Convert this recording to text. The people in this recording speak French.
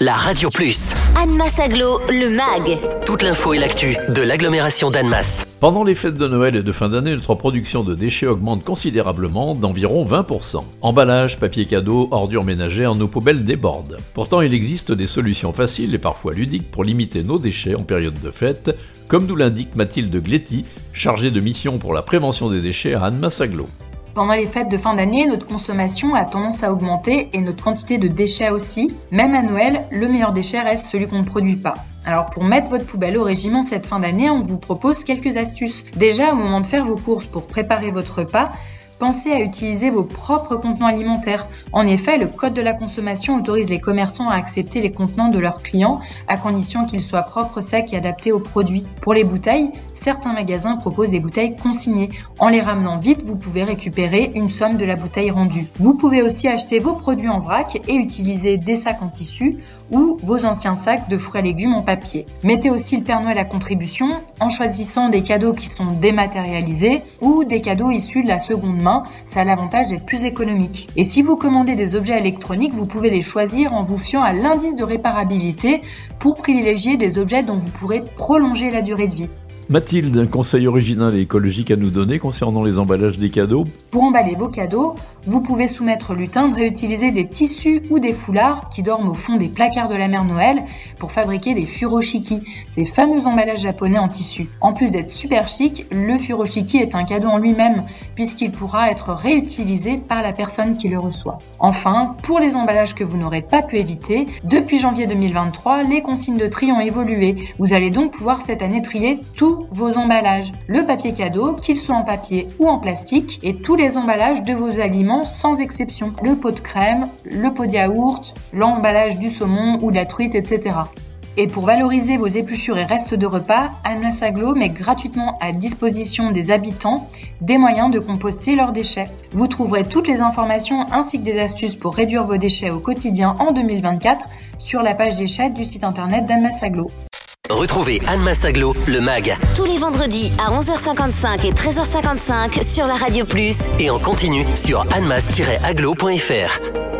la Radio Plus. Annemasse Aglo, le MAG. Toute l'info et l'actu de l'agglomération d'Annemasse. Pendant les fêtes de Noël et de fin d'année, notre production de déchets augmente considérablement d'environ 20%. Emballage, papier cadeau, ordures ménagères, nos poubelles débordent. Pourtant, il existe des solutions faciles et parfois ludiques pour limiter nos déchets en période de fête, comme nous l'indique Mathilde Gletti, chargée de mission pour la prévention des déchets à Annemasse Aglo. Pendant les fêtes de fin d'année, notre consommation a tendance à augmenter et notre quantité de déchets aussi. Même à Noël, le meilleur déchet reste celui qu'on ne produit pas. Alors pour mettre votre poubelle au régime cette fin d'année, on vous propose quelques astuces. Déjà au moment de faire vos courses pour préparer votre repas, pensez à utiliser vos propres contenants alimentaires. En effet, le Code de la consommation autorise les commerçants à accepter les contenants de leurs clients à condition qu'ils soient propres, secs et adaptés aux produits. Pour les bouteilles, certains magasins proposent des bouteilles consignées. En les ramenant vite, vous pouvez récupérer une somme de la bouteille rendue. Vous pouvez aussi acheter vos produits en vrac et utiliser des sacs en tissu ou vos anciens sacs de fruits et légumes en papier. Mettez aussi le Père Noël à contribution en choisissant des cadeaux qui sont dématérialisés ou des cadeaux issus de la seconde main ça a l'avantage d'être plus économique. Et si vous commandez des objets électroniques, vous pouvez les choisir en vous fiant à l'indice de réparabilité pour privilégier des objets dont vous pourrez prolonger la durée de vie. Mathilde, un conseil original et écologique à nous donner concernant les emballages des cadeaux Pour emballer vos cadeaux, vous pouvez soumettre lutin de réutiliser des tissus ou des foulards qui dorment au fond des placards de la mère Noël pour fabriquer des furoshiki, ces fameux emballages japonais en tissu. En plus d'être super chic, le furoshiki est un cadeau en lui-même puisqu'il pourra être réutilisé par la personne qui le reçoit. Enfin, pour les emballages que vous n'aurez pas pu éviter, depuis janvier 2023, les consignes de tri ont évolué. Vous allez donc pouvoir cette année trier tout vos emballages, le papier cadeau, qu'il soit en papier ou en plastique, et tous les emballages de vos aliments sans exception. Le pot de crème, le pot de yaourt, l'emballage du saumon ou de la truite, etc. Et pour valoriser vos épluchures et restes de repas, Aglo met gratuitement à disposition des habitants des moyens de composter leurs déchets. Vous trouverez toutes les informations ainsi que des astuces pour réduire vos déchets au quotidien en 2024 sur la page déchets du site internet Aglo. Retrouvez Anne Massaglo, le MAG. Tous les vendredis à 11h55 et 13h55 sur la Radio Plus. Et en continu sur annemass-aglo.fr.